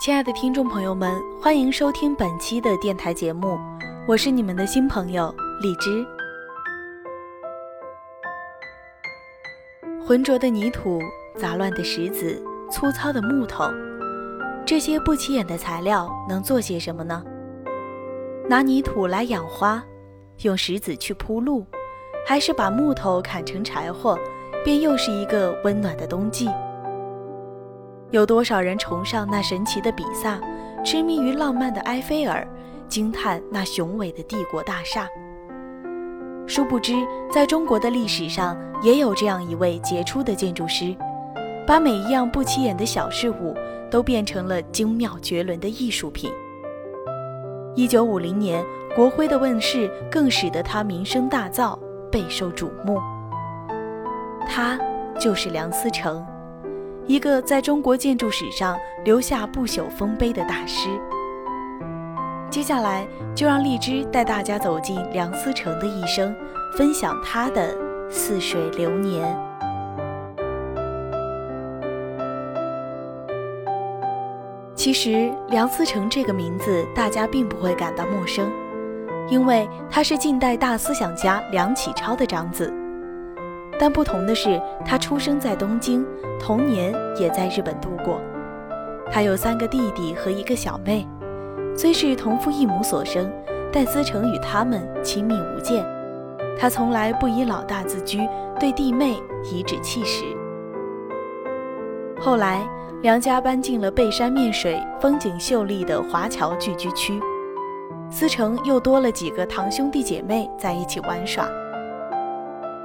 亲爱的听众朋友们，欢迎收听本期的电台节目，我是你们的新朋友荔枝。浑浊的泥土、杂乱的石子、粗糙的木头，这些不起眼的材料能做些什么呢？拿泥土来养花，用石子去铺路，还是把木头砍成柴火，便又是一个温暖的冬季。有多少人崇尚那神奇的比萨，痴迷于浪漫的埃菲尔，惊叹那雄伟的帝国大厦？殊不知，在中国的历史上，也有这样一位杰出的建筑师，把每一样不起眼的小事物都变成了精妙绝伦的艺术品。一九五零年，国徽的问世更使得他名声大噪，备受瞩目。他就是梁思成。一个在中国建筑史上留下不朽丰碑的大师。接下来就让荔枝带大家走进梁思成的一生，分享他的似水流年。其实，梁思成这个名字大家并不会感到陌生，因为他是近代大思想家梁启超的长子。但不同的是，他出生在东京，童年也在日本度过。他有三个弟弟和一个小妹，虽是同父异母所生，但思成与他们亲密无间。他从来不以老大自居，对弟妹颐指气使。后来，梁家搬进了背山面水、风景秀丽的华侨聚居区，思成又多了几个堂兄弟姐妹在一起玩耍。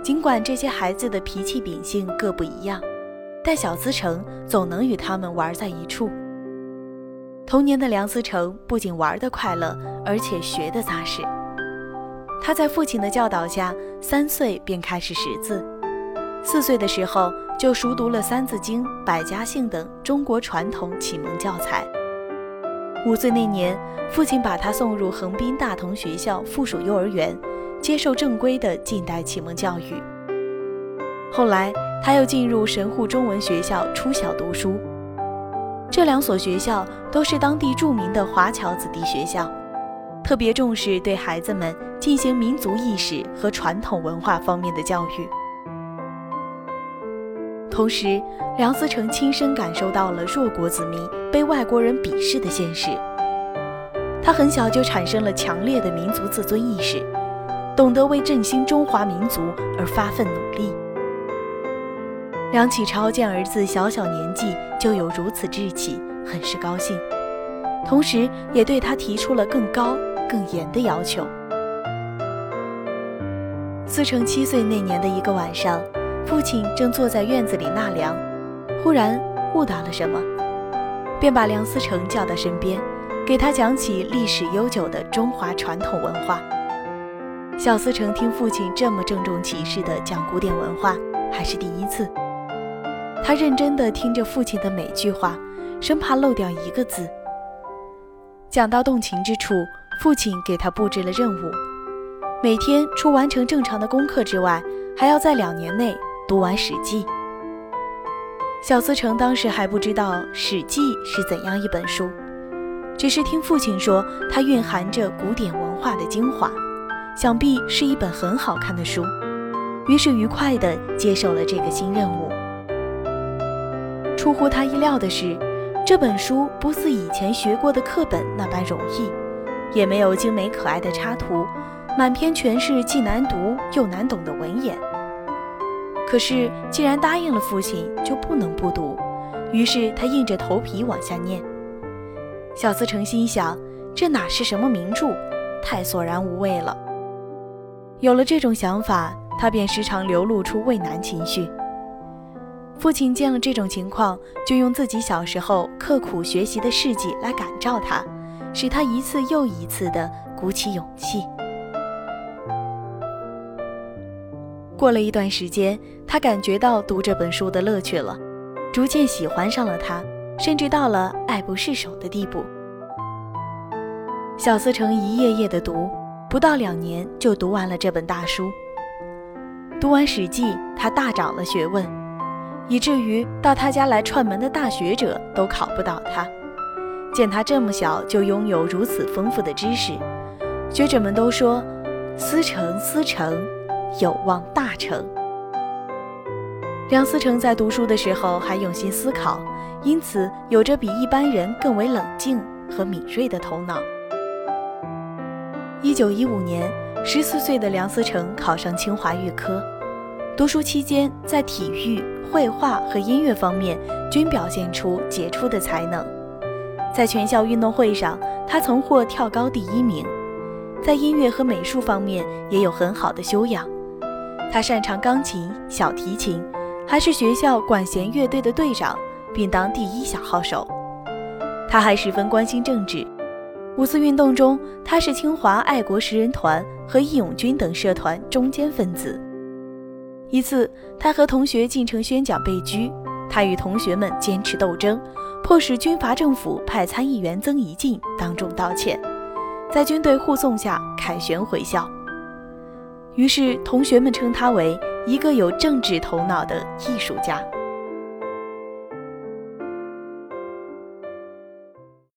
尽管这些孩子的脾气秉性各不一样，但小思成总能与他们玩在一处。童年的梁思成不仅玩得快乐，而且学得扎实。他在父亲的教导下，三岁便开始识字，四岁的时候就熟读了《三字经》《百家姓》等中国传统启蒙教材。五岁那年，父亲把他送入横滨大同学校附属幼儿园。接受正规的近代启蒙教育。后来，他又进入神户中文学校初小读书。这两所学校都是当地著名的华侨子弟学校，特别重视对孩子们进行民族意识和传统文化方面的教育。同时，梁思成亲身感受到了弱国子民被外国人鄙视的现实。他很小就产生了强烈的民族自尊意识。懂得为振兴中华民族而发奋努力。梁启超见儿子小小年纪就有如此志气，很是高兴，同时也对他提出了更高、更严的要求。思成七岁那年的一个晚上，父亲正坐在院子里纳凉，忽然悟到了什么，便把梁思成叫到身边，给他讲起历史悠久的中华传统文化。小思成听父亲这么郑重其事地讲古典文化，还是第一次。他认真地听着父亲的每句话，生怕漏掉一个字。讲到动情之处，父亲给他布置了任务：每天除完成正常的功课之外，还要在两年内读完《史记》。小思成当时还不知道《史记》是怎样一本书，只是听父亲说它蕴含着古典文化的精华。想必是一本很好看的书，于是愉快地接受了这个新任务。出乎他意料的是，这本书不似以前学过的课本那般容易，也没有精美可爱的插图，满篇全是既难读又难懂的文言。可是既然答应了父亲，就不能不读，于是他硬着头皮往下念。小思成心想，这哪是什么名著，太索然无味了。有了这种想法，他便时常流露出畏难情绪。父亲见了这种情况，就用自己小时候刻苦学习的事迹来感召他，使他一次又一次地鼓起勇气。过了一段时间，他感觉到读这本书的乐趣了，逐渐喜欢上了它，甚至到了爱不释手的地步。小思成一页页地读。不到两年就读完了这本大书。读完《史记》，他大长了学问，以至于到他家来串门的大学者都考不倒他。见他这么小就拥有如此丰富的知识，学者们都说：“思成，思成，有望大成。”梁思成在读书的时候还用心思考，因此有着比一般人更为冷静和敏锐的头脑。一九一五年，十四岁的梁思成考上清华预科。读书期间，在体育、绘画和音乐方面均表现出杰出的才能。在全校运动会上，他曾获跳高第一名。在音乐和美术方面也有很好的修养。他擅长钢琴、小提琴，还是学校管弦乐队的队长，并当第一小号手。他还十分关心政治。五四运动中，他是清华爱国十人团和义勇军等社团中坚分子。一次，他和同学进城宣讲被拘，他与同学们坚持斗争，迫使军阀政府派参议员曾宜进当众道歉，在军队护送下凯旋回校。于是，同学们称他为一个有政治头脑的艺术家。